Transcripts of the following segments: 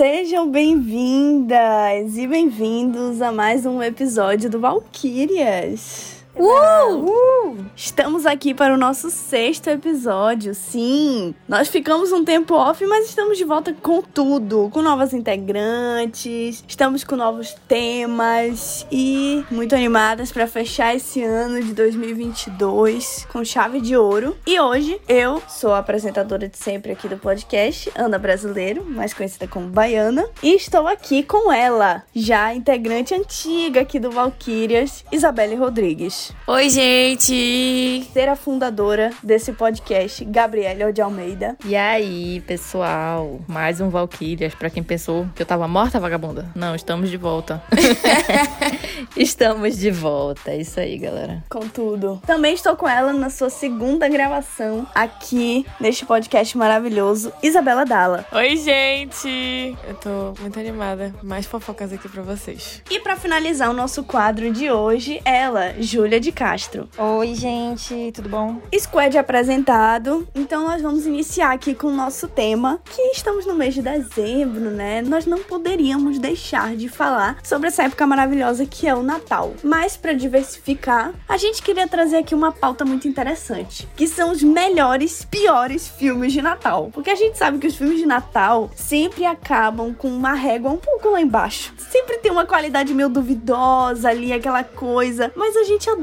Sejam bem-vindas e bem-vindos a mais um episódio do Valkyrias. Uh! uh! Estamos aqui para o nosso sexto episódio. Sim, nós ficamos um tempo off, mas estamos de volta com tudo, com novas integrantes, estamos com novos temas e muito animadas para fechar esse ano de 2022 com chave de ouro. E hoje eu sou a apresentadora de sempre aqui do podcast, Ana Brasileiro, mais conhecida como Baiana, e estou aqui com ela, já integrante antiga aqui do Valkyrias, Isabelle Rodrigues. Oi, gente! Ser a fundadora desse podcast, Gabriela de Almeida. E aí, pessoal? Mais um Valkyrias, pra quem pensou que eu tava morta, vagabunda. Não, estamos de volta. estamos de volta, é isso aí, galera. Com tudo. Também estou com ela na sua segunda gravação aqui neste podcast maravilhoso, Isabela Dalla. Oi, gente! Eu tô muito animada. Mais fofocas aqui pra vocês. E para finalizar o nosso quadro de hoje, ela, Júlia Júlia de Castro. Oi, gente, tudo bom? Squad apresentado. Então nós vamos iniciar aqui com o nosso tema, que estamos no mês de dezembro, né? Nós não poderíamos deixar de falar sobre essa época maravilhosa que é o Natal. Mas para diversificar, a gente queria trazer aqui uma pauta muito interessante, que são os melhores, piores filmes de Natal. Porque a gente sabe que os filmes de Natal sempre acabam com uma régua um pouco lá embaixo. Sempre tem uma qualidade meio duvidosa ali, aquela coisa, mas a gente adora.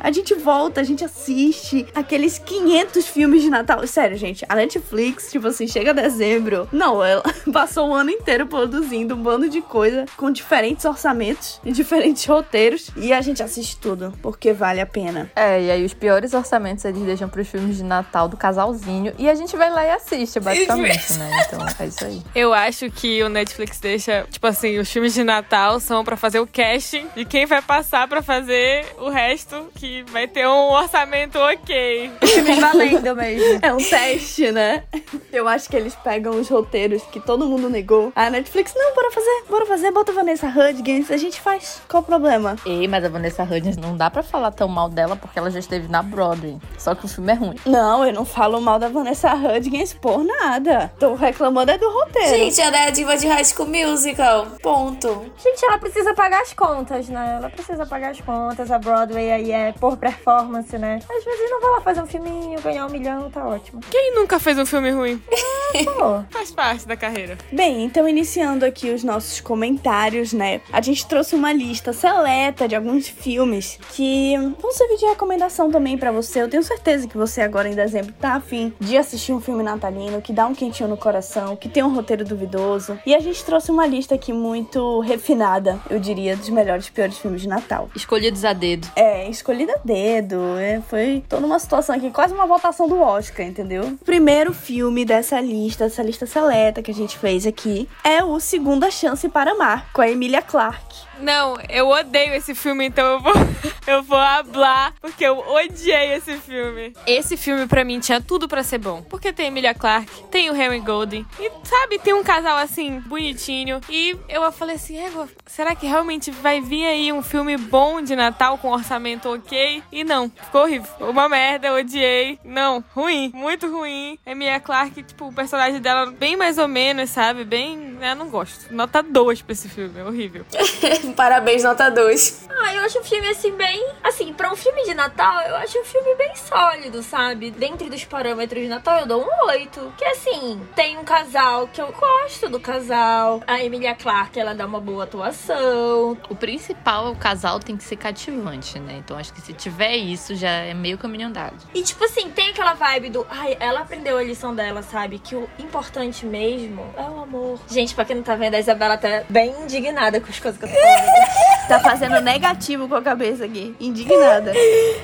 A gente volta, a gente assiste aqueles 500 filmes de Natal. Sério, gente, a Netflix, tipo assim, chega dezembro. Não, ela passou o ano inteiro produzindo um bando de coisa com diferentes orçamentos e diferentes roteiros. E a gente assiste tudo, porque vale a pena. É, e aí os piores orçamentos eles deixam pros filmes de Natal do casalzinho. E a gente vai lá e assiste, basicamente, né? Então é isso aí. Eu acho que o Netflix deixa, tipo assim, os filmes de Natal são para fazer o casting de quem vai passar para fazer o resto que vai ter um orçamento ok. Filmes valendo mesmo. É um teste, né? Eu acho que eles pegam os roteiros que todo mundo negou. A Netflix, não, bora fazer, bora fazer, bota a Vanessa Hudgens, a gente faz. Qual o problema? Ei, mas a Vanessa Hudgens não dá pra falar tão mal dela porque ela já esteve na Broadway. Só que o filme é ruim. Não, eu não falo mal da Vanessa Hudgens por nada. Tô reclamando é do roteiro. Gente, ela é a diva de High School Musical. Ponto. Gente, ela precisa pagar as contas, né? Ela precisa pagar as contas. A Broadway aí é por performance, né? Às vezes não vai lá fazer um filminho, ganhar um milhão, tá ótimo. Quem nunca fez um filme ruim? pô. Faz parte da carreira. Bem, então iniciando aqui os nossos comentários, né? A gente trouxe uma lista seleta de alguns filmes que vão servir de recomendação também para você. Eu tenho certeza que você agora em dezembro tá afim de assistir um filme natalino que dá um quentinho no coração, que tem um roteiro duvidoso. E a gente trouxe uma lista aqui muito refinada, eu diria, dos melhores e piores filmes de Natal. Escolhidos a dedo. É, escolhida dedo. É, foi toda uma situação aqui, quase uma votação do Oscar, entendeu? Primeiro filme dessa lista, dessa lista seleta que a gente fez aqui, é o Segunda Chance para Amar, com a Emilia Clarke. Não, eu odeio esse filme, então eu vou, eu vou hablar, porque eu odiei esse filme. Esse filme, para mim, tinha tudo para ser bom. Porque tem Emilia Clarke, tem o Henry Golden, e sabe, tem um casal assim, bonitinho. E eu falei assim, será que realmente vai vir aí um filme bom de Natal com orçamento ok? E não, ficou horrível. Uma merda, eu odiei. Não, ruim, muito ruim. Emilia Clarke, tipo, o personagem dela bem mais ou menos, sabe? Bem, eu não gosto. Nota 2 pra esse filme, é horrível. Parabéns, nota 2. Ah, eu acho o filme assim bem. Assim, pra um filme de Natal, eu acho o filme bem sólido, sabe? Dentro dos parâmetros de Natal, eu dou um 8. Que assim, tem um casal que eu gosto do casal. A Emilia Clarke, ela dá uma boa atuação. O principal, o casal tem que ser cativante, né? Então acho que se tiver isso, já é meio caminho andado. E tipo assim, tem aquela vibe do. Ai, ela aprendeu a lição dela, sabe? Que o importante mesmo é o amor. Gente, pra quem não tá vendo, a Isabela tá bem indignada com as coisas que eu tô falando. tá fazendo negativo com a cabeça aqui. Indignada.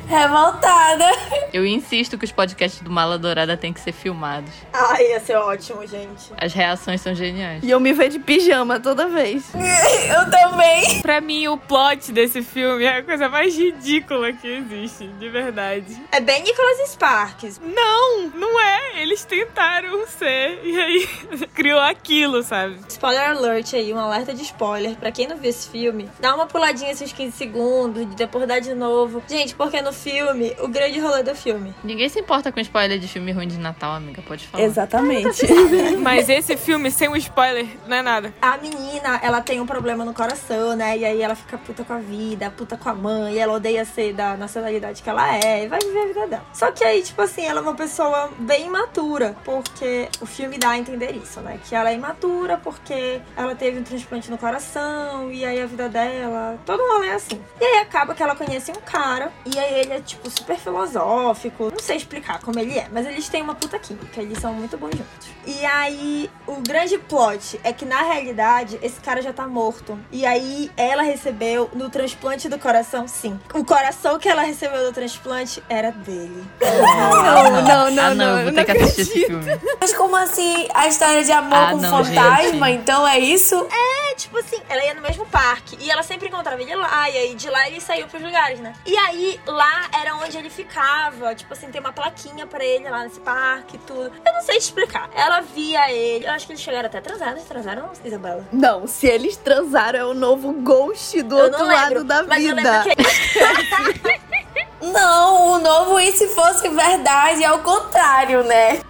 Revoltada. Eu insisto que os podcasts do Mala Dourada têm que ser filmados. Ai, ia ser ótimo, gente. As reações são geniais. E eu me vejo de pijama toda vez. eu também. Pra mim, o plot desse filme é a coisa mais ridícula que existe, de verdade. É bem Nicholas Sparks. Não, não é. Eles tentaram ser e aí criou aquilo, sabe? Spoiler alert aí, um alerta de spoiler. Pra quem não viu esse filme, dá uma puladinha esses 15 segundos, de depois dar de novo. Gente, porque no filme, o grande rolê do filme. Ninguém se importa com spoiler de filme ruim de Natal, amiga. Pode falar. Exatamente. Mas esse filme, sem o spoiler, não é nada. A menina, ela tem um problema no coração, né? E aí ela fica puta com a vida, puta com a mãe, e ela odeia ser da nacionalidade que ela é, e vai viver a vida dela. Só que aí, tipo assim, ela é uma pessoa bem imatura, porque o filme dá a entender isso, né? Que ela é imatura porque ela teve um transplante no coração, e aí a vida dela, todo rolê é assim. E aí acaba que ela conhece um cara, e aí ele é, tipo, super filosófico, não sei explicar como ele é, mas eles têm uma puta química, eles são muito bons juntos. E aí, o grande plot é que, na realidade, esse cara já tá morto. E aí, ela recebeu no transplante do coração, sim. O coração que ela recebeu do transplante era dele. Não, não, não, ah, não, não, eu vou não ter que assistir esse filme. Mas como assim a história de amor Ah, com não, fantasma? gente. Então é isso? É, tipo assim, ela ia no mesmo parque. E ela sempre encontrava ele lá. E aí, de lá, ele saiu pros lugares, né? E aí, lá era onde ele ficava. Tipo assim, tem uma plaquinha pra ele lá nesse parque e tudo. Eu não sei te explicar. Ela via ele. Eu acho que eles chegaram até transar, né? Transaram, Isabela? Não, se eles transaram é o novo ghost do Eu outro lembro, lado da vida. Não, o novo e se fosse verdade é o contrário, né?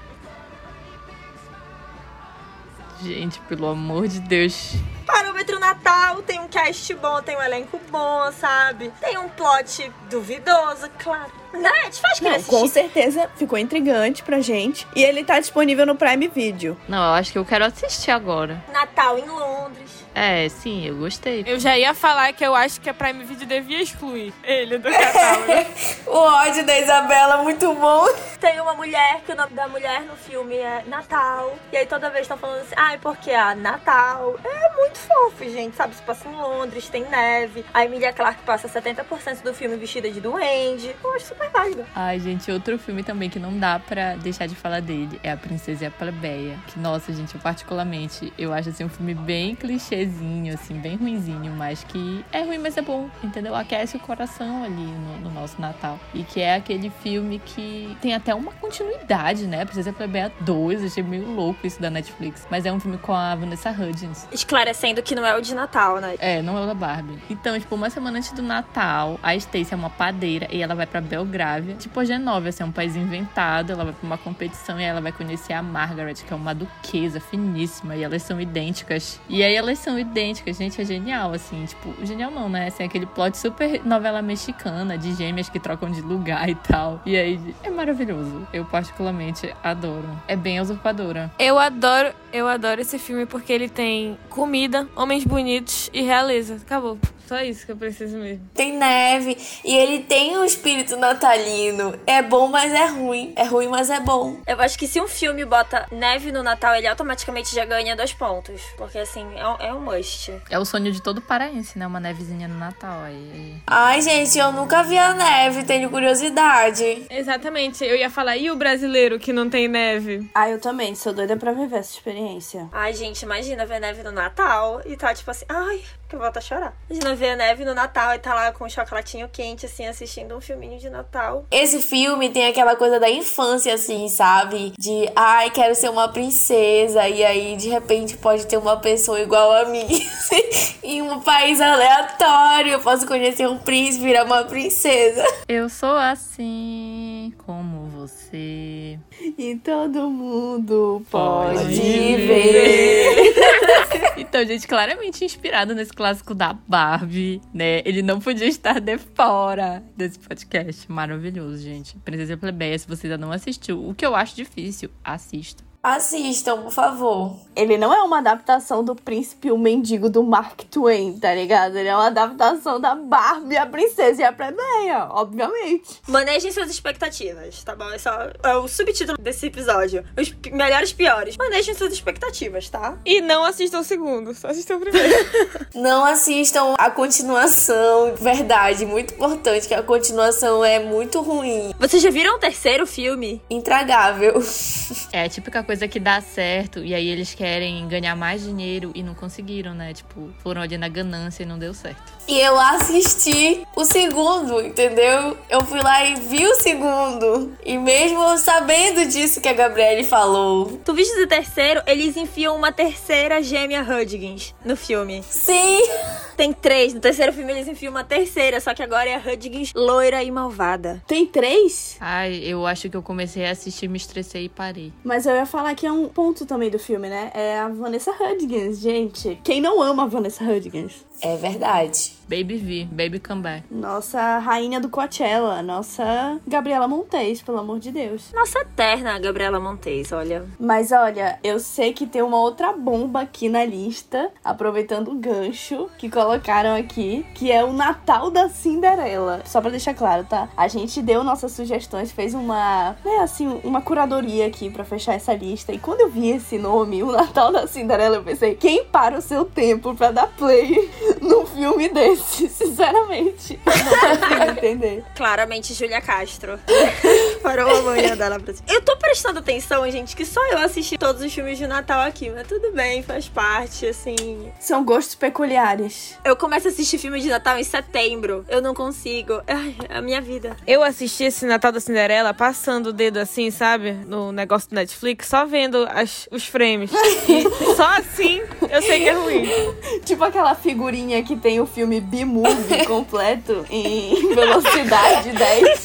Gente, pelo amor de Deus. Parâmetro Natal tem um cast bom, tem um elenco bom, sabe? Tem um plot duvidoso, claro. Né? Te faz querer Não, com assistir. certeza ficou intrigante pra gente. E ele tá disponível no Prime Video. Não, eu acho que eu quero assistir agora. Natal em Londres. É, sim, eu gostei. Eu já ia falar que eu acho que a Prime Video devia excluir ele do catálogo. O ódio da Isabela, muito bom. Tem uma mulher que o nome da mulher no filme é Natal. E aí toda vez estão falando assim, ai, porque a Natal é muito fofo, gente. Sabe, se passa em Londres, tem neve. A Emilia Clarke passa 70% do filme vestida de duende. Eu acho super válido. Ai, gente, outro filme também que não dá pra deixar de falar dele é A Princesa e a Plebeia. Que, nossa, gente, eu particularmente, eu acho assim um filme bem clichêzinho, assim, bem ruinzinho, mas que é ruim, mas é bom, entendeu? Aquece o coração ali no, no nosso Natal. E que é aquele filme que tem até uma continuidade, né? Princesa e a Plebeia 2, achei meio louco isso da Netflix. Mas é um filme com a Vanessa Hudgens. Esclarecendo que não é o de Natal, né? É, não é o da Barbie. Então, tipo, uma semana antes do Natal, a Stacy é uma padeira e ela vai pra Belgrávia. Tipo, a Genóvia, assim, é um país inventado. Ela vai pra uma competição e ela vai conhecer a Margaret, que é uma duquesa finíssima. E elas são idênticas. E aí elas são idênticas. Gente, é genial, assim. Tipo, genial não, né? Assim, aquele plot super novela mexicana, de gêmeas que trocam de lugar e tal. E aí, é maravilhoso. Eu particularmente adoro. É bem usurpadora. Eu adoro, eu adoro esse filme porque ele tem comida, homens bonitos e realeza. Acabou. Só isso que eu preciso mesmo. Tem neve e ele tem um espírito natalino. É bom, mas é ruim. É ruim, mas é bom. Eu acho que se um filme bota neve no Natal, ele automaticamente já ganha dois pontos. Porque, assim, é um, é um must. É o sonho de todo paraense, né? Uma nevezinha no Natal. Aí, Ai, gente, eu nunca vi a neve, tenho curiosidade. Exatamente. Eu ia falar, e o brasileiro que não tem neve? Ah, eu também. Sou doida pra viver essa experiência. Ai, gente, imagina ver neve no Natal e tá tipo assim, ai, que eu volto a chorar. Imagina ver a neve no Natal e tá lá com um chocolatinho quente, assim, assistindo um filminho de Natal. Esse filme tem aquela coisa da infância, assim, sabe? De, ai, quero ser uma princesa. E aí, de repente, pode ter uma pessoa igual a mim em um país aleatório. Eu posso conhecer um príncipe, virar uma princesa. Eu sou assim como você. E todo mundo Pode pode, ver. ver. Então, gente, claramente inspirado nesse clássico da Barbie, né? Ele não podia estar de fora desse podcast. Maravilhoso, gente. Princesa Plebeia, se você ainda não assistiu, o que eu acho difícil, assista. Assistam, por favor. Ele não é uma adaptação do Príncipe e o Mendigo do Mark Twain, tá ligado? Ele é uma adaptação da Barbie, a Princesa e a Plebeia, obviamente. Manejem suas expectativas, tá bom? É só é o subtítulo desse episódio. Os melhores piores. Manejem suas expectativas, tá? E não assistam o segundo, só assistam o primeiro. Não assistam a continuação, verdade, muito importante, que a continuação é muito ruim, Vocês já viram o terceiro filme? intragável. É a típica coisa que dá certo e aí eles querem ganhar mais dinheiro e não conseguiram, né? Tipo, foram ali na ganância e não deu certo. E eu assisti o segundo, entendeu? Eu fui lá e vi o segundo. E mesmo sabendo disso que a Gabriele falou. Tu viste o terceiro? Eles enfiam uma terceira gêmea Hudgens no filme. Sim! Tem três. No terceiro filme eles enfiam uma terceira, só que agora é a Hudgens loira e malvada. Tem três? Ai, eu acho que eu comecei a assistir, me estressei e parei. Mas eu ia falar que é um ponto também do filme, né? É a Vanessa Hudgens, gente. Quem não ama a Vanessa Hudgens? É verdade. Baby V, Baby Come Back. Nossa rainha do Coachella, nossa Gabriela Montes, pelo amor de Deus. Nossa eterna Gabriela Montes, olha. Mas olha, eu sei que tem uma outra bomba aqui na lista, aproveitando o gancho que colocaram aqui, que é o Natal da Cinderela. Só pra deixar claro, tá? A gente deu nossas sugestões, fez uma, né, assim, uma curadoria aqui pra fechar essa lista. E quando eu vi esse nome, o Natal da Cinderela, eu pensei, quem para o seu tempo pra dar play num filme desse? Sinceramente, eu não consigo entender. Claramente Júlia Castro. Parou a manhã dela pra. Eu tô prestando atenção, gente, que só eu assisti todos os filmes de Natal aqui, mas tudo bem, faz parte, assim. São gostos peculiares. Eu começo a assistir filme de Natal em setembro. Eu não consigo. Ai, a minha vida. Eu assisti esse Natal da Cinderela passando o dedo assim, sabe? No negócio do Netflix, só vendo as, os frames. E só assim eu sei que é ruim. Tipo aquela figurinha que tem o filme B-Movie completo em velocidade 10.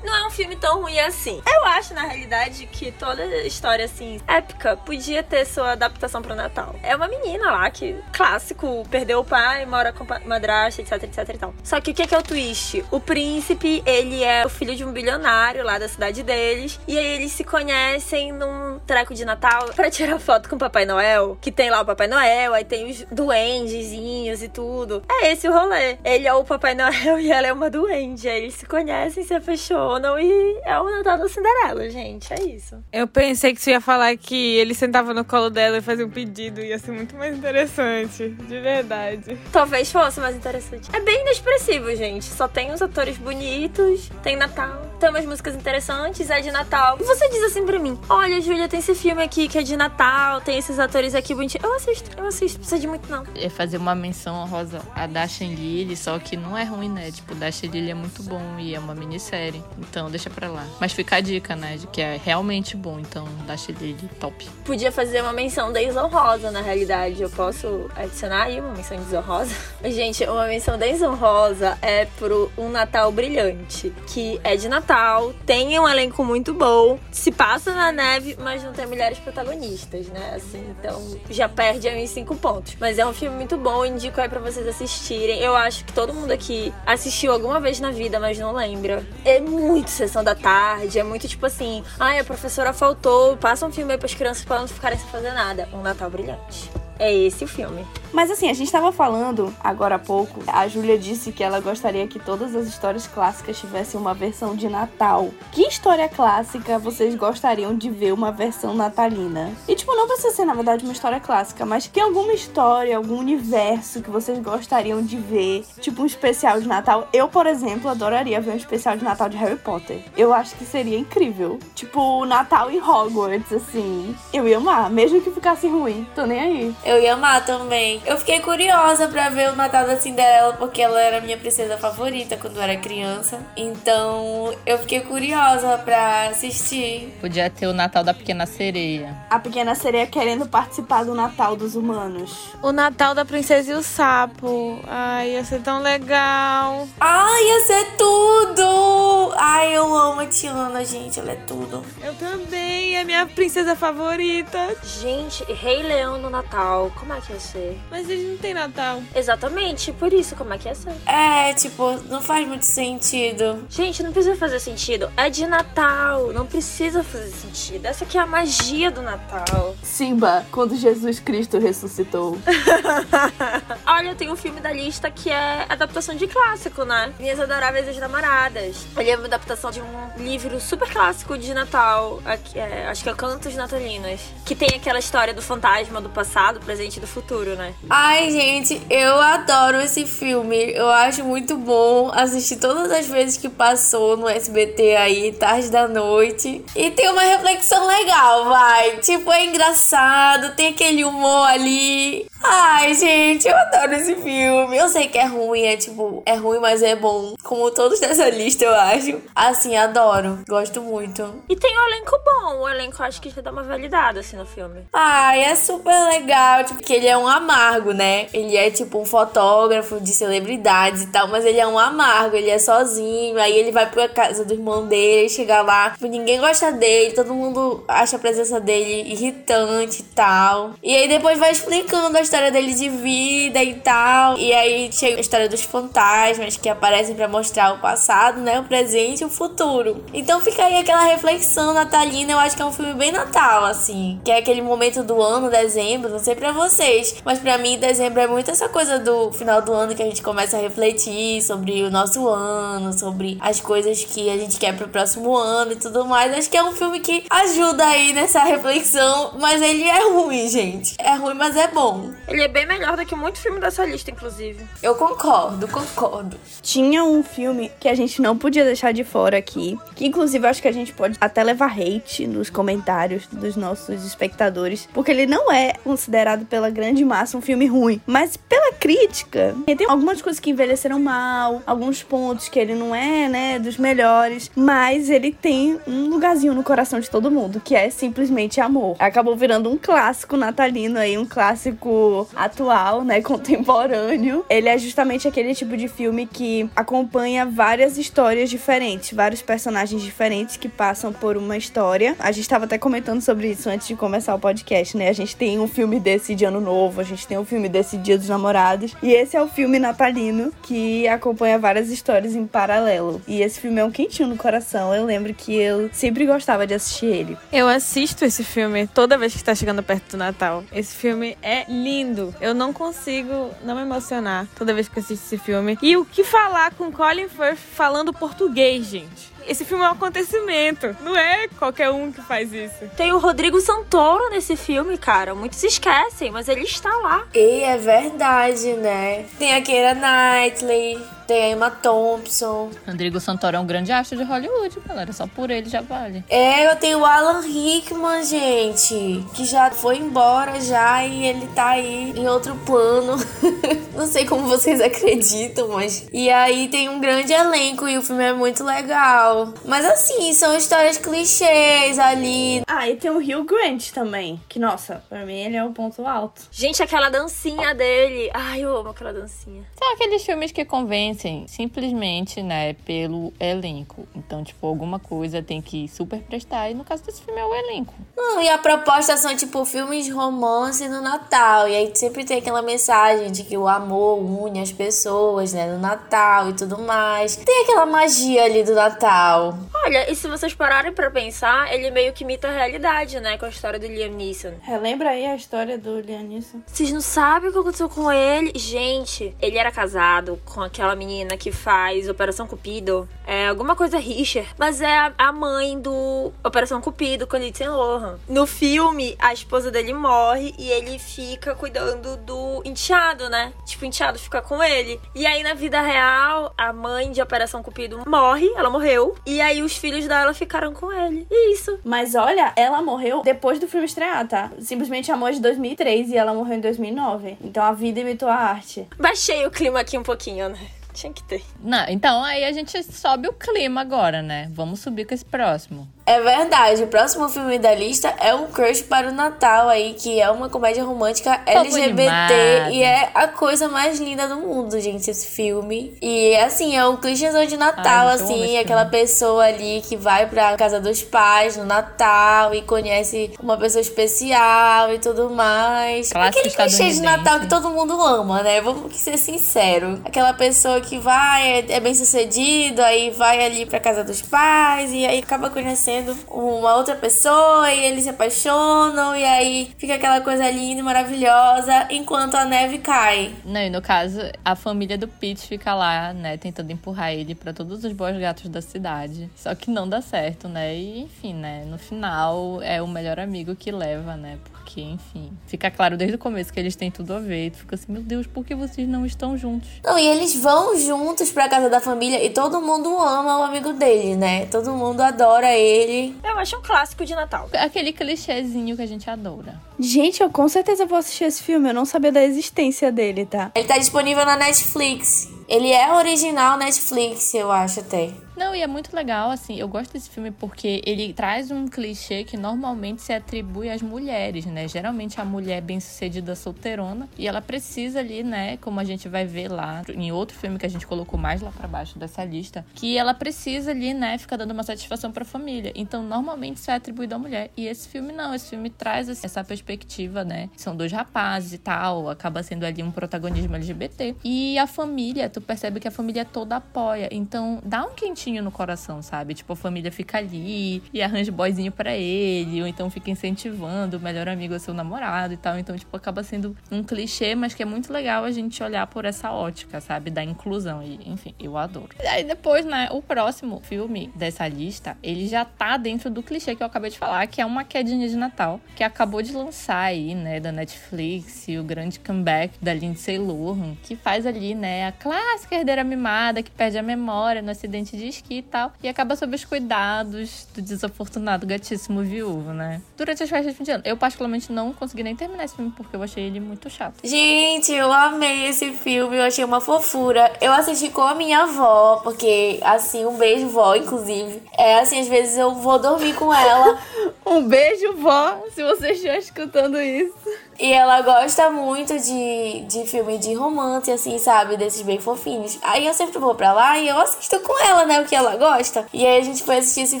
Não é um filme tão ruim assim. Eu acho, na realidade, que toda história, assim, épica, podia ter sua adaptação pro Natal. É uma menina lá que, clássico, perdeu o pai, mora com madrasta, etc, etc e tal. Só que o que é, que é o twist? O príncipe, ele é o filho de um bilionário lá da cidade deles. E aí eles se conhecem num treco de Natal pra tirar foto com o Papai Noel. Que tem lá o Papai Noel, aí tem os duendezinhos e tudo. É esse o rolê. Ele é o Papai Noel e ela é uma duende. Aí eles se conhecem, se apaixonam e é o Natal da Cinderela, gente. É isso. Eu pensei que você ia falar que ele sentava no colo dela e fazia um pedido. Ia ser muito mais interessante. De verdade. Talvez fosse mais interessante. É bem inexpressivo, gente. Só tem uns atores bonitos, tem Natal, tem umas músicas interessantes, é de Natal. E você diz assim pra mim: Olha, Júlia, tem esse filme aqui que é de Natal, tem esses atores aqui bonitinhos. Eu assisto, eu assisto. Precisa de muito, não. É fazer uma menção honrosa a Dasha Lily, só que não é ruim, né? Tipo, Dasha Lily é muito bom e é uma minissérie. Então deixa pra lá. Mas fica a dica, né? De que é realmente bom. Então, Dasha Lily, top. Podia fazer uma menção desonrosa, na realidade. Eu posso adicionar aí uma menção desonrosa. Gente, uma menção desonrosa é pro Um Natal Brilhante, que é de Natal, tem um elenco muito bom, se passa na neve, mas não tem mulheres protagonistas, né? Assim, então já perde aí uns cinco pontos. Mas é um filme muito bom, indico aí pra vocês assistirem. Eu acho que todo mundo aqui assistiu alguma vez na vida, mas não lembra. É muito sessão da tarde, é muito tipo assim, ai, a professora faltou, passa um filme aí pras crianças pra não ficarem sem fazer nada. Um Natal Brilhante. É esse o filme. Mas assim, a gente tava falando agora há pouco, a Júlia disse que ela gostaria que todas as histórias clássicas tivessem uma versão de Natal. Que história clássica vocês gostariam de ver uma versão natalina? E tipo, não precisa ser na verdade uma história clássica, mas que alguma história, algum universo que vocês gostariam de ver, tipo um especial de Natal. Eu, por exemplo, adoraria ver um especial de Natal de Harry Potter. Eu acho que seria incrível. Tipo, Natal em Hogwarts, assim. Eu ia amar, mesmo que ficasse ruim. Tô nem aí. Eu ia amar também. Eu fiquei curiosa pra ver o Natal da Cinderela, porque ela era minha princesa favorita quando eu era criança. Então eu fiquei curiosa pra assistir. Podia ter o Natal da Pequena Sereia. A pequena sereia querendo participar do Natal dos humanos. O Natal da Princesa e o Sapo. Ai, ia ser tão legal. Ai, ia ser tudo! Ai, eu amo a Tiana, gente. Ela é tudo. Eu também, é minha princesa favorita. Gente, Rei Leão no Natal, como é que ia ser? Mas eles não tem Natal. Exatamente, por isso, como é que ia ser? É, tipo, não faz muito sentido. Gente, não precisa fazer sentido. É de Natal, não precisa fazer sentido. Essa aqui é a magia do Natal. Simba, quando Jesus Cristo ressuscitou. Olha, tem um filme da lista que é adaptação de clássico, né? Minhas Adoráveis As Namoradas. Ele é uma adaptação de um livro super clássico de Natal. aqui, é, acho que é Cantos Natalinos. Que tem aquela história do fantasma do passado, presente e do futuro, né? Ai, gente, eu adoro esse filme. Eu acho muito bom assistir todas as vezes que passou no SBT aí, tarde da noite. E tem uma reflexão legal, vai. Tipo, é engraçado, tem aquele humor ali. Ai, gente, eu adoro adoro esse filme. Eu sei que é ruim, é tipo, é ruim, mas é bom. Como todos dessa lista, eu acho. Assim, adoro. Gosto muito. E tem um elenco bom. O elenco acho que já dá uma validada, assim, no filme. Ai, é super legal. Tipo, que ele é um amargo, né? Ele é tipo um fotógrafo de celebridades e tal, mas ele é um amargo, ele é sozinho. Aí ele vai pra casa do irmão dele, chega lá, tipo, ninguém gosta dele, todo mundo acha a presença dele irritante e tal. E aí depois vai explicando a história dele de vida e tal. E aí chega a história dos fantasmas que aparecem para mostrar o passado, né? O presente e o futuro. Então fica aí aquela reflexão natalina. Eu acho que é um filme bem natal, assim. Que é aquele momento do ano, dezembro. Não sei pra vocês, mas para mim, dezembro é muito essa coisa do final do ano que a gente começa a refletir sobre o nosso ano, sobre as coisas que a gente quer pro próximo ano e tudo mais. Acho que é um filme que ajuda aí nessa reflexão, mas ele é ruim, gente. É ruim, mas é bom. Ele é bem melhor do que muito filme dessa lista, inclusive. Eu concordo, concordo. Tinha um filme que a gente não podia deixar de fora aqui, que inclusive acho que a gente pode até levar hate nos comentários dos nossos espectadores, porque ele não é considerado pela grande massa um filme ruim, mas pela crítica, tem algumas coisas que envelheceram mal, alguns pontos que ele não é, né, dos melhores, mas ele tem um lugarzinho no coração de todo mundo, que é simplesmente amor. Acabou virando um clássico natalino aí, um clássico atual, né, contemporâneo. Ele é justamente aquele tipo de filme que acompanha várias histórias diferentes, vários personagens diferentes que passam por uma história. A gente estava até comentando sobre isso antes de começar o podcast, né? A gente tem um filme desse de Ano Novo, a gente tem um filme desse Dia dos Namorados, e esse é o filme natalino que acompanha várias histórias em paralelo. E esse filme é um quentinho no coração. Eu lembro que eu sempre gostava de assistir ele. Eu assisto esse filme toda vez que tá chegando perto do Natal. Esse filme é lindo. Eu não consigo não me emocionar toda vez que assisto esse filme. E o que falar com Colin Firth falando português, gente? Esse filme é um acontecimento. Não é qualquer um que faz isso. Tem o Rodrigo Santoro nesse filme, cara. Muitos esquecem, mas ele está lá. E é verdade, né? Tem a Keira Knightley, tem a Emma Thompson. Rodrigo Santoro é um grande astro de Hollywood, galera. Só por ele já vale. É, eu tenho o Alan Rickman, gente, que já foi embora já e ele tá aí em outro plano. Não sei como vocês acreditam, mas. E aí tem um grande elenco e o filme é muito legal. Mas assim, são histórias clichês ali. Ah, e tem o Hugh Grant também, que nossa, pra mim ele é o ponto alto. Gente, aquela dancinha dele. Ai, eu amo aquela dancinha. São aqueles filmes que convencem simplesmente, né, pelo elenco. Então, tipo, alguma coisa tem que super prestar. E no caso desse filme é o elenco. Não, e a proposta são tipo filmes de romance no Natal. E aí sempre tem aquela mensagem de que o amor une as pessoas, né, no Natal e tudo mais. Tem aquela magia ali do Natal. Olha, e se vocês pararem pra pensar, ele meio que imita a realidade, né? Com a história do Liam Neeson. Relembra aí a história do Liam Neeson? Vocês não sabem o que aconteceu com ele? Gente, ele era casado com aquela menina que faz Operação Cupido. É alguma coisa Richard. Mas é a- a mãe do Operação Cupido com a Lindsay Lohan. No filme, a esposa dele morre e ele fica cuidando do enteado, né? Tipo, o enteado fica com ele. E aí, na vida real, a mãe de Operação Cupido morre, ela morreu. E aí, os filhos dela ficaram com ele. E isso. Mas olha, ela morreu depois do filme estrear, tá? Simplesmente Amor de 2003 e ela morreu em 2009. Então a vida imitou a arte. Baixei o clima aqui um pouquinho, né? Tinha que ter. Não, então aí a gente sobe o clima agora, né? Vamos subir com esse próximo. É verdade, o próximo filme da lista é um Crush para o Natal aí, que é uma comédia romântica LGBT animado. e é a coisa mais linda do mundo, gente, esse filme. E assim, é um clichêzão de Natal, Ai, assim, aquela filme. pessoa ali que vai pra casa dos pais no Natal e conhece uma pessoa especial e tudo mais. Clássico Aquele clichê de. Natal que todo mundo ama, né? Vamos ser sincero. Aquela pessoa que vai, é, é bem sucedido, aí vai ali pra casa dos pais e aí acaba conhecendo uma outra pessoa e eles se apaixonam e aí fica aquela coisa linda e maravilhosa enquanto a neve cai. Não, e no caso, a família do Pete fica lá, né, tentando empurrar ele pra todos os bons gatos da cidade. Só que não dá certo, né? E enfim, né, no final é o melhor amigo que leva, né? Porque porque, enfim, fica claro desde o começo que eles têm tudo a ver. E tu fica assim, meu Deus, por que vocês não estão juntos? Não, e eles vão juntos pra casa da família e todo mundo ama o amigo dele, né? Todo mundo adora ele. Eu acho um clássico de Natal. Aquele clichêzinho que a gente adora. Gente, eu com certeza vou assistir esse filme. Eu não sabia da existência dele, tá? Ele tá disponível na Netflix. Ele é original Netflix, eu acho até. Não, e é muito legal, assim, eu gosto desse filme porque ele traz um clichê que normalmente se atribui às mulheres, né? Geralmente a mulher bem-sucedida solteirona e ela precisa ali, né, como a gente vai ver lá em outro filme que a gente colocou mais lá para baixo dessa lista, que ela precisa ali, né, ficar dando uma satisfação para a família. Então, normalmente isso é atribuído à mulher. E esse filme não, esse filme traz assim, essa perspectiva, né? São dois rapazes e tal, acaba sendo ali um protagonismo LGBT. E a família, tu percebe que a família toda apoia. Então, dá um quentinho no coração, sabe? Tipo, a família fica ali e arranja boyzinho para ele, ou então fica incentivando o melhor amigo a seu namorado e tal. Então, tipo, acaba sendo um clichê, mas que é muito legal a gente olhar por essa ótica, sabe? Da inclusão. E, enfim, eu adoro. E aí depois, né, o próximo filme dessa lista, ele já tá dentro do clichê que eu acabei de falar, que é uma quedinha de Natal, que acabou de lançar aí, né, da Netflix, o grande comeback da Lindsay Lohan, que faz ali, né, a clássica herdeira mimada que perde a memória no acidente de esqui e tal, e acaba sob os cuidados do desafortunado gatíssimo viúvo, né? Durante as festas de fim de ano. Eu, particularmente, não consegui nem terminar esse filme porque eu achei ele muito chato. Gente, eu amei esse filme, eu achei uma fofura. Eu assisti com a minha avó, porque, assim, um beijo, vó, inclusive. É assim, às vezes eu vou dormir com ela. Um beijo, vó, se você estiver escutando isso. E ela gosta muito de, de filme de romance, assim, sabe? Desses bem fofinhos. Aí eu sempre vou pra lá e eu assisto com ela, né? Que ela gosta. E aí a gente foi assistir esse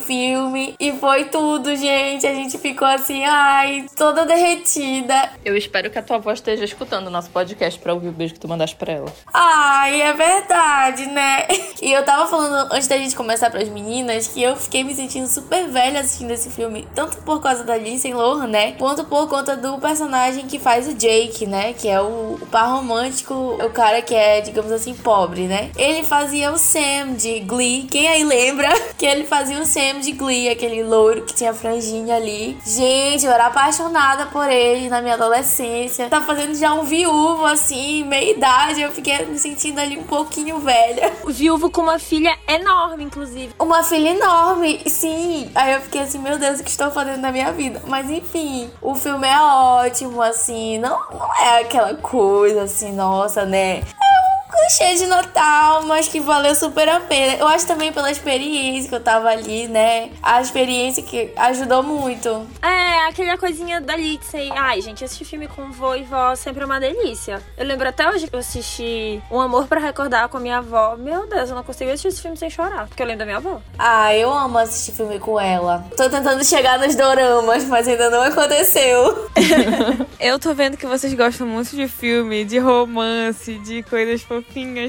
filme e foi tudo, gente. A gente ficou assim, ai, toda derretida. Eu espero que a tua avó esteja escutando o nosso podcast pra ouvir o beijo que tu mandaste pra ela. Ai, é verdade, né? E eu tava falando antes da gente começar pras meninas que eu fiquei me sentindo super velha assistindo esse filme. Tanto por causa da Lindsay Lohan, né? Quanto por conta do personagem que faz o Jake, né? Que é o, o par romântico, o cara que é, digamos assim, pobre, né? Ele fazia o Sam de Glee. Quem aí lembra que ele fazia o Sam de Glee, aquele loiro que tinha franjinha ali? Gente, eu era apaixonada por ele na minha adolescência. Tá fazendo já um viúvo, assim, meia idade. Eu fiquei me sentindo ali um pouquinho velha. O viúvo com uma filha enorme, inclusive. Uma filha enorme, sim. Aí eu fiquei assim, meu Deus, o que estou fazendo na minha vida? Mas enfim, o filme é ótimo, assim, não, não é aquela coisa assim, nossa, né? Clichê de Natal, mas que valeu super a pena. Eu acho também pela experiência que eu tava ali, né? A experiência que ajudou muito. É, aquela coisinha da Lindsay. Ai, gente, assistir filme com vô e vó sempre é uma delícia. Eu lembro até hoje que eu assisti Um Amor para Recordar com a minha avó. Meu Deus, eu não consigo assistir esse filme sem chorar, porque eu lembro da minha avó. Ah, eu amo assistir filme com ela. Tô tentando chegar nos doramas, mas ainda não aconteceu. eu tô vendo que vocês gostam muito de filme, de romance, de coisas fofinhas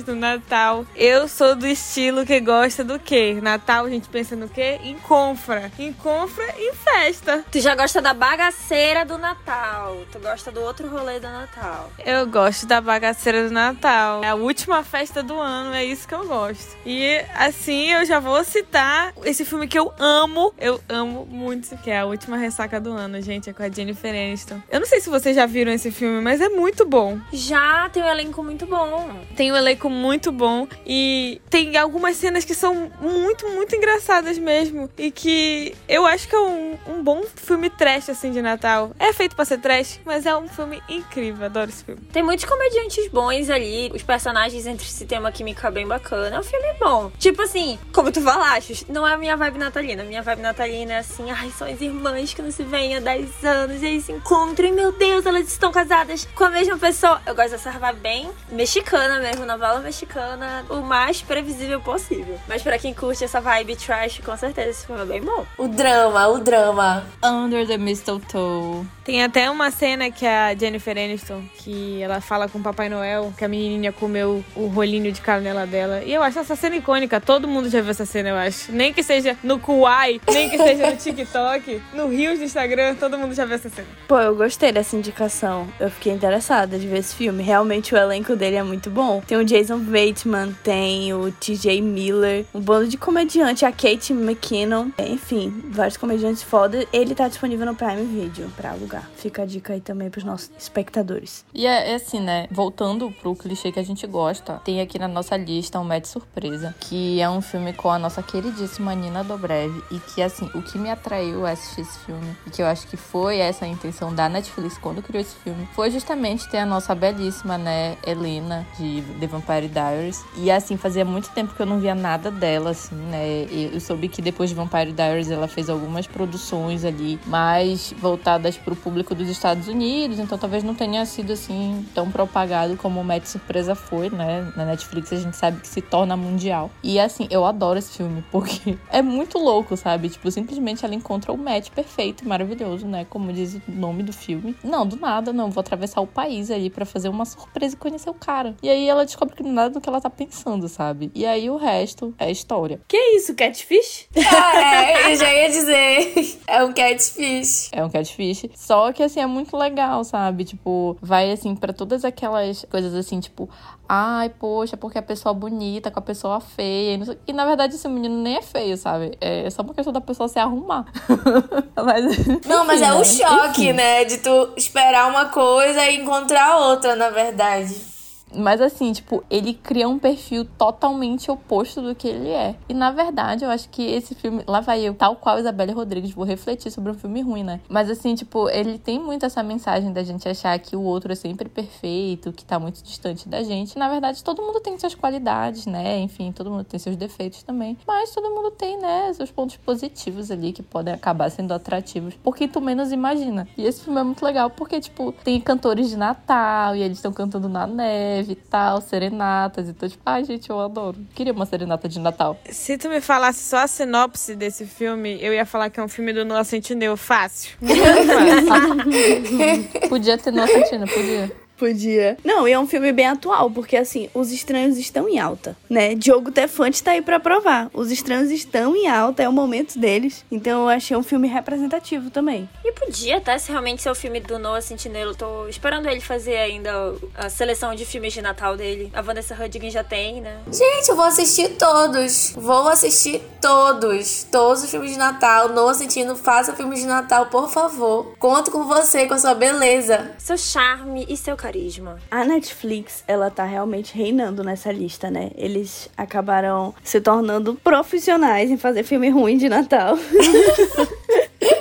do Natal. Eu sou do estilo que gosta do quê? Natal a gente pensa no quê? Em confra. Em confra e festa. Tu já gosta da bagaceira do Natal. Tu gosta do outro rolê do Natal. Eu gosto da bagaceira do Natal. É a última festa do ano, é isso que eu gosto. E assim eu já vou citar esse filme que eu amo. Eu amo muito, que é a última ressaca do ano, gente. É com a Jennifer Aniston. Eu não sei se vocês já viram esse filme, mas é muito bom. Já tem um elenco muito bom. Tem um elenco muito bom e tem algumas cenas que são muito, muito engraçadas mesmo. E que eu acho que é um, um bom filme trash, assim, de Natal. É feito pra ser trash, mas é um filme incrível. Adoro esse filme. Tem muitos comediantes bons ali. Os personagens entre si têm uma química bem bacana. É um filme bom. Tipo assim, como tu falaste, não é a minha vibe natalina. Minha vibe natalina é assim, ai, são as irmãs que não se veem há 10 anos e aí se encontram e, meu Deus, elas estão casadas com a mesma pessoa. Eu gosto dessa vibe bem mexicana mesmo, novela mexicana, o mais previsível possível. Mas para quem curte essa vibe trash, com certeza esse filme é bem bom. O drama, o drama. Under the Mistletoe. Tem até uma cena que a Jennifer Aniston, que ela fala com o Papai Noel, que a menininha comeu o rolinho de canela dela. E eu acho essa cena icônica. Todo mundo já viu essa cena, eu acho. Nem que seja no Kuai, nem que seja no TikTok, no Rios do Instagram, todo mundo já viu essa cena. Pô, eu gostei dessa indicação. Eu fiquei interessada de ver esse filme. Realmente o elenco dele é muito bom. Tem o Jason Bateman, tem o TJ Miller, um bando de comediante, a Kate McKinnon, enfim, vários comediantes foda. Ele tá disponível no Prime Video pra alugar. Fica a dica aí também pros nossos espectadores. E é, é assim, né? Voltando pro clichê que a gente gosta, tem aqui na nossa lista um Mad Surpresa, que é um filme com a nossa queridíssima Nina Dobrev e que, assim, o que me atraiu a assistir esse filme e que eu acho que foi essa a intenção da Netflix quando criou esse filme foi justamente ter a nossa belíssima, né, Helena de The Vampire Diaries. E assim, fazia muito tempo que eu não via nada dela, assim, né? Eu soube que depois de Vampire Diaries ela fez algumas produções ali mais voltadas para o público dos Estados Unidos, então talvez não tenha sido assim tão propagado como o Match Surpresa foi, né? Na Netflix a gente sabe que se torna mundial. E assim, eu adoro esse filme porque é muito louco, sabe? Tipo, simplesmente ela encontra o match perfeito, maravilhoso, né? Como diz o nome do filme. Não, do nada, não. Vou atravessar o país ali para fazer uma surpresa e conhecer o cara. E aí ela descobre que nada do que ela tá pensando, sabe? E aí o resto é história. Que isso, catfish? Ah, é, eu já ia dizer. É um catfish. É um catfish. Só que assim, é muito legal, sabe? Tipo, vai assim para todas aquelas coisas assim, tipo, ai, poxa, porque a pessoa bonita com a pessoa feia. E na verdade esse menino nem é feio, sabe? É só uma questão da pessoa se arrumar. mas, não, mas é o choque, enfim. né? De tu esperar uma coisa e encontrar outra, na verdade. Mas assim, tipo, ele cria um perfil totalmente oposto do que ele é. E na verdade, eu acho que esse filme. Lá vai eu, tal qual Isabelle Rodrigues, vou refletir sobre um filme ruim, né? Mas assim, tipo, ele tem muito essa mensagem da gente achar que o outro é sempre perfeito, que tá muito distante da gente. Na verdade, todo mundo tem suas qualidades, né? Enfim, todo mundo tem seus defeitos também. Mas todo mundo tem, né, seus pontos positivos ali que podem acabar sendo atrativos. Porque tu menos imagina. E esse filme é muito legal porque, tipo, tem cantores de Natal e eles estão cantando na neve e tal, serenatas. Então, tipo, ai, gente, eu adoro. Queria uma serenata de Natal. Se tu me falasse só a sinopse desse filme, eu ia falar que é um filme do Noah Centineo. Fácil. podia ter Noah Centineo, podia. Podia. Não, e é um filme bem atual, porque assim, Os Estranhos estão em alta, né? Diogo Tefante tá aí para provar. Os Estranhos estão em alta, é o momento deles. Então eu achei um filme representativo também. E podia até se realmente ser o filme do Noah Centinelo. Tô esperando ele fazer ainda a seleção de filmes de Natal dele. A Vanessa Hudgens já tem, né? Gente, eu vou assistir todos. Vou assistir todos. Todos os filmes de Natal. Noah Centinelo, faça filmes de Natal, por favor. Conto com você, com a sua beleza. Seu charme e seu carisma carisma. A Netflix, ela tá realmente reinando nessa lista, né? Eles acabaram se tornando profissionais em fazer filme ruim de Natal.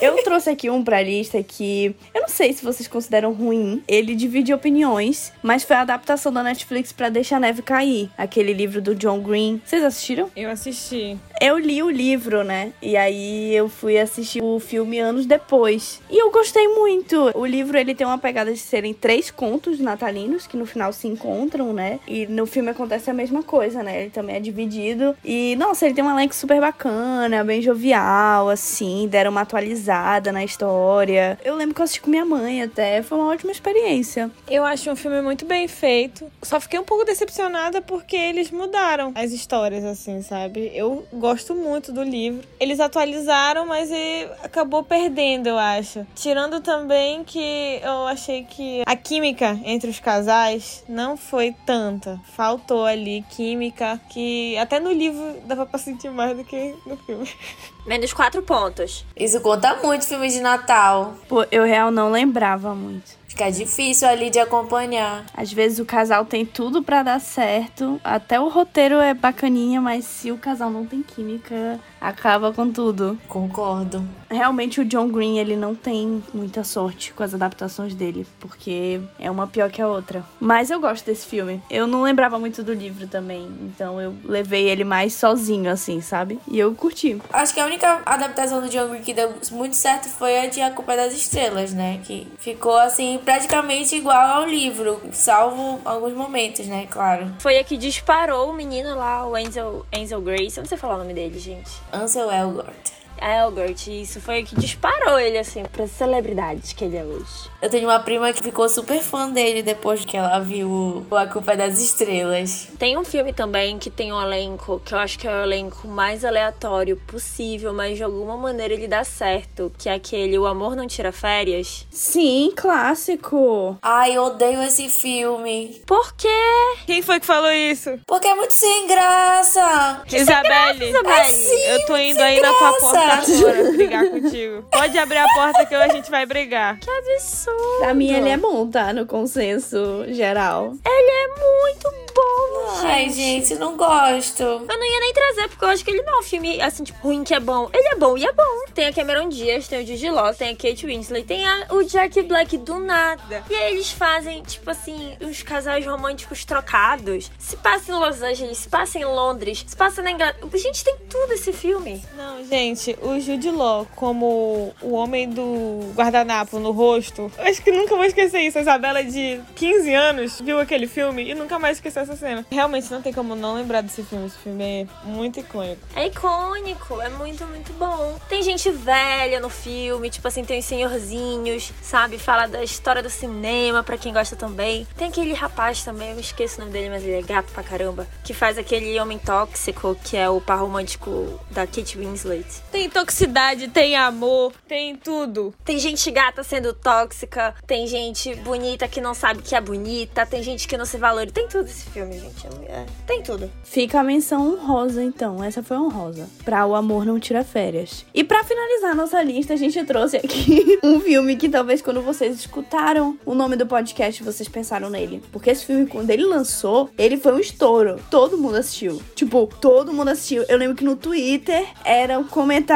eu trouxe aqui um pra lista que eu não sei se vocês consideram ruim. Ele divide opiniões, mas foi a adaptação da Netflix para Deixar a Neve Cair, aquele livro do John Green. Vocês assistiram? Eu assisti. Eu li o livro, né? E aí eu fui assistir o filme anos depois. E eu gostei muito. O livro ele tem uma pegada de serem três contos natalinos que no final se encontram, né? E no filme acontece a mesma coisa, né? Ele também é dividido. E nossa, ele tem um elenco super bacana, bem jovial, assim, deram uma atualizada na história. Eu lembro que eu assisti com minha mãe até, foi uma ótima experiência. Eu acho um filme muito bem feito. Só fiquei um pouco decepcionada porque eles mudaram as histórias, assim, sabe? Eu gosto muito do livro. Eles atualizaram, mas acabou perdendo, eu acho. Tirando também que eu achei que a química entre os casais não foi tanta. Faltou ali química que até no livro dava pra sentir mais do que no filme. Menos quatro pontos. Isso conta muito filme de Natal. Pô, eu real não lembrava muito. Fica difícil ali de acompanhar. Às vezes o casal tem tudo para dar certo, até o roteiro é bacaninha, mas se o casal não tem química, acaba com tudo. Concordo. Realmente o John Green, ele não tem muita sorte com as adaptações dele, porque é uma pior que a outra. Mas eu gosto desse filme. Eu não lembrava muito do livro também, então eu levei ele mais sozinho, assim, sabe? E eu curti. Acho que a única adaptação do John Green que deu muito certo foi a de A Culpa das Estrelas, né? Que ficou, assim, praticamente igual ao livro, salvo alguns momentos, né? Claro. Foi a que disparou o menino lá, o Ansel, Ansel Grace. Eu não sei falar o nome dele, gente. Ansel Elgort. Elgort. E isso foi o que disparou ele, assim, pra celebridade que ele é hoje. Eu tenho uma prima que ficou super fã dele depois que ela viu A Culpa é das Estrelas. Tem um filme também que tem um elenco, que eu acho que é o elenco mais aleatório possível, mas de alguma maneira ele dá certo, que é aquele O Amor Não Tira Férias. Sim, clássico. Ai, eu odeio esse filme. Por quê? Quem foi que falou isso? Porque é muito sem graça. Isabelle, Isabelle? eu tô indo aí na tua graça. brigar contigo. Pode abrir a porta que a gente vai brigar. Que absurdo. Pra mim, ele é bom, tá? No consenso geral. Ele é muito bom, Ai, gente, não gosto. Eu não ia nem trazer, porque eu acho que ele não é um filme, assim, tipo, ruim que é bom. Ele é bom e é bom. Tem a Cameron Diaz, tem o Jude Law, tem a Kate Winslet, tem a- o Jack Black do nada. E aí eles fazem, tipo assim, uns casais românticos trocados. Se passa em Los Angeles, se passa em Londres, se passa na Inglaterra. Gente, tem tudo esse filme. Não, gente, o Jude Law como o homem do guardanapo no rosto. Eu acho que nunca vou esquecer isso. A Isabela de 15 anos viu aquele filme e nunca mais esqueceu essa cena. Realmente não tem como não lembrar desse filme. Esse filme é muito icônico. É icônico, é muito, muito bom. Tem gente velha no filme, tipo assim, tem os senhorzinhos, sabe? Fala da história do cinema, pra quem gosta também. Tem aquele rapaz também, eu esqueço o nome dele, mas ele é gato pra caramba, que faz aquele homem tóxico, que é o par romântico da Kate Winslet. Tem toxicidade, tem amor, tem tudo. Tem gente gata sendo tóxica, tem gente bonita que não sabe que é bonita, tem gente que não se valoriza. Tem tudo esse filme, gente. É, tem tudo. Fica a menção honrosa, então. Essa foi honrosa. Pra O Amor Não Tira Férias. E pra finalizar nossa lista, a gente trouxe aqui um filme que talvez quando vocês escutaram o nome do podcast, vocês pensaram nele. Porque esse filme, quando ele lançou, ele foi um estouro. Todo mundo assistiu. Tipo, todo mundo assistiu. Eu lembro que no Twitter era um comentário.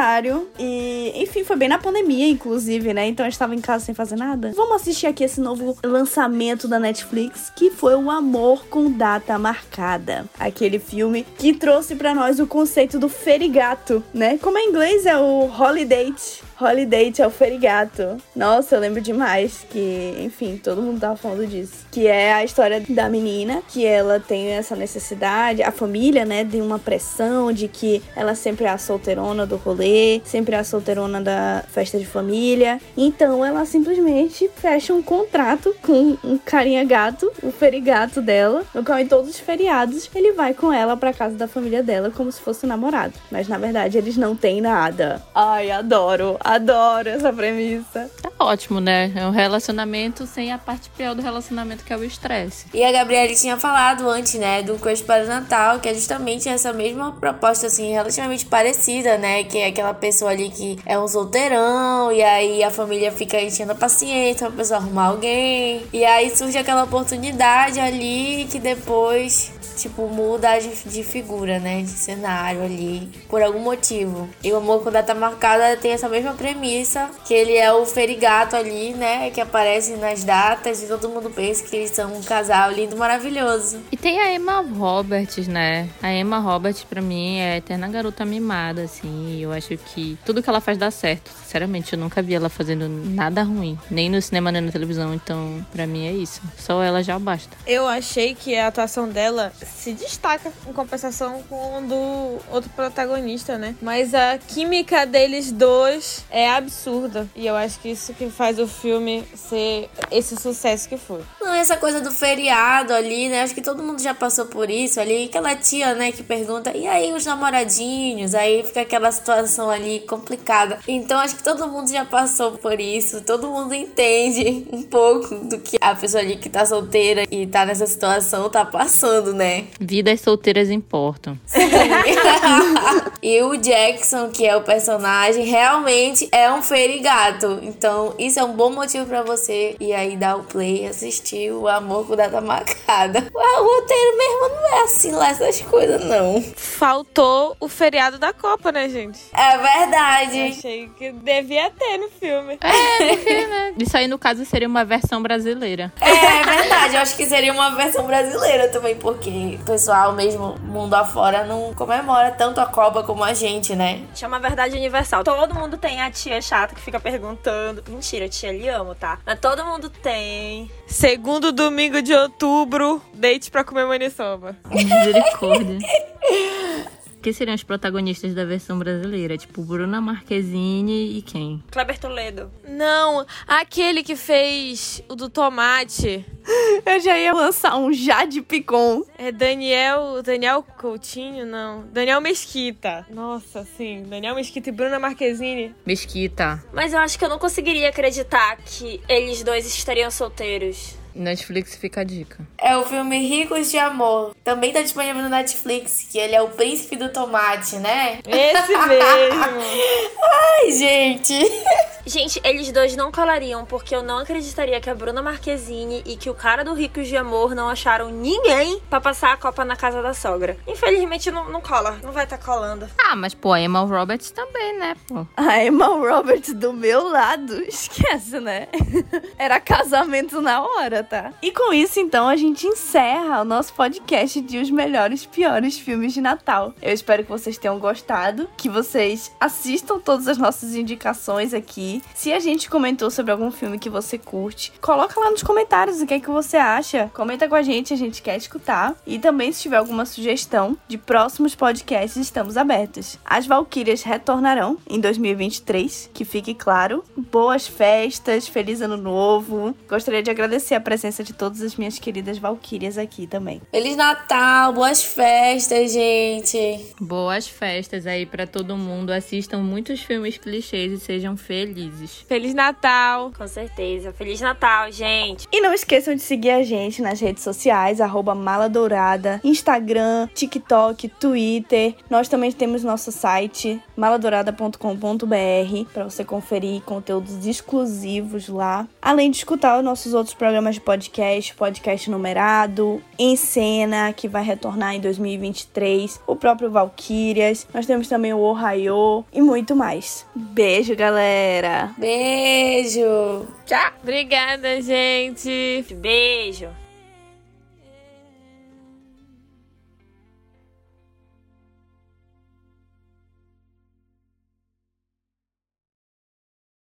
E, enfim, foi bem na pandemia, inclusive, né? Então eu estava em casa sem fazer nada. Vamos assistir aqui esse novo lançamento da Netflix, que foi O Amor com Data Marcada. Aquele filme que trouxe pra nós o conceito do ferigato, né? Como em inglês é o holiday. Holiday é o ferigato. Nossa, eu lembro demais que, enfim, todo mundo tava falando disso. Que é a história da menina, que ela tem essa necessidade, a família, né, tem uma pressão de que ela sempre é a solteirona do rolê, sempre é a solteirona da festa de família. Então ela simplesmente fecha um contrato com um carinha gato, o ferigato dela, no qual em todos os feriados ele vai com ela pra casa da família dela como se fosse um namorado. Mas na verdade eles não têm nada. Ai, adoro, adoro essa premissa. Tá ótimo, né? É um relacionamento sem a parte pior do relacionamento, que é o estresse. E a Gabriele tinha falado antes, né, do Crush para o Natal, que é justamente essa mesma proposta, assim, relativamente parecida, né? Que é aquela pessoa ali que é um solteirão, e aí a família fica enchendo a paciência pra pessoa arrumar alguém. E aí surge aquela oportunidade ali que depois. Tipo, muda de, de figura, né? De cenário ali. Por algum motivo. E o Amor com Data Marcada tem essa mesma premissa. Que ele é o ferigato ali, né? Que aparece nas datas. E todo mundo pensa que eles são um casal lindo, maravilhoso. E tem a Emma Roberts, né? A Emma Roberts, pra mim, é a eterna garota mimada, assim. Eu acho que tudo que ela faz dá certo. Sinceramente, eu nunca vi ela fazendo nada ruim. Nem no cinema, nem na televisão. Então, pra mim, é isso. Só ela já basta. Eu achei que a atuação dela se destaca em compensação com o do outro protagonista, né? Mas a química deles dois é absurda. E eu acho que isso que faz o filme ser esse sucesso que foi. Não, essa coisa do feriado ali, né? Acho que todo mundo já passou por isso ali. Aquela tia, né, que pergunta, e aí os namoradinhos? Aí fica aquela situação ali complicada. Então acho que todo mundo já passou por isso. Todo mundo entende um pouco do que a pessoa ali que tá solteira e tá nessa situação tá passando, né? Vidas solteiras importam. e o Jackson, que é o personagem, realmente é um ferigato. Então, isso é um bom motivo pra você ir aí dar o play e assistir o Amor com Data Marcada. O roteiro mesmo não é assim lá essas coisas, não. Faltou o feriado da Copa, né, gente? É Eu verdade. achei que devia ter no filme. Isso aí, no caso, seria uma versão brasileira. É, é verdade. Eu acho que seria uma versão brasileira também, porque o pessoal mesmo, mundo afora, não comemora tanto a Copa como a gente, né? Chama a verdade universal. Todo mundo tem a tia chata que fica perguntando. Mentira, tia, lhe amo, tá? Mas todo mundo tem. Segundo domingo de outubro, date pra comer maniçoba. Misericórdia. Quem seriam os protagonistas da versão brasileira? Tipo, Bruna Marquezine e quem? Kleber Toledo. Não, aquele que fez o do tomate. Eu já ia lançar um Jade Picon. É Daniel. Daniel Coutinho? Não. Daniel Mesquita. Nossa, sim. Daniel Mesquita e Bruna Marquezine. Mesquita. Mas eu acho que eu não conseguiria acreditar que eles dois estariam solteiros. Netflix fica a dica. É o filme Ricos de Amor. Também tá disponível no Netflix, que ele é o príncipe do tomate, né? Esse mesmo. Ai, gente. Gente, eles dois não colariam, porque eu não acreditaria que a Bruna Marquezine e que o cara do Ricos de Amor não acharam ninguém pra passar a Copa na casa da sogra. Infelizmente não, não cola, não vai estar tá colando. Ah, mas pô, a Emma Roberts também, né, pô? A Emma Roberts do meu lado. Esquece, né? Era casamento na hora, tá? E com isso, então, a gente encerra o nosso podcast de os melhores piores filmes de Natal. Eu espero que vocês tenham gostado, que vocês assistam todas as nossas indicações aqui se a gente comentou sobre algum filme que você curte, coloca lá nos comentários o que é que você acha. Comenta com a gente, a gente quer escutar. E também, se tiver alguma sugestão de próximos podcasts, estamos abertos. As Valkyrias retornarão em 2023, que fique claro. Boas festas, feliz ano novo. Gostaria de agradecer a presença de todas as minhas queridas Valkyrias aqui também. Feliz Natal, boas festas, gente. Boas festas aí para todo mundo. Assistam muitos filmes clichês e sejam felizes. Feliz Natal! Com certeza. Feliz Natal, gente! E não esqueçam de seguir a gente nas redes sociais, arroba Mala Dourada, Instagram, TikTok, Twitter. Nós também temos nosso site, maladourada.com.br, para você conferir conteúdos exclusivos lá. Além de escutar os nossos outros programas de podcast, podcast numerado, em cena, que vai retornar em 2023, o próprio Valkyrias. Nós temos também o Ohio e muito mais. Beijo, galera! Beijo. Tchau. Obrigada, gente. Beijo.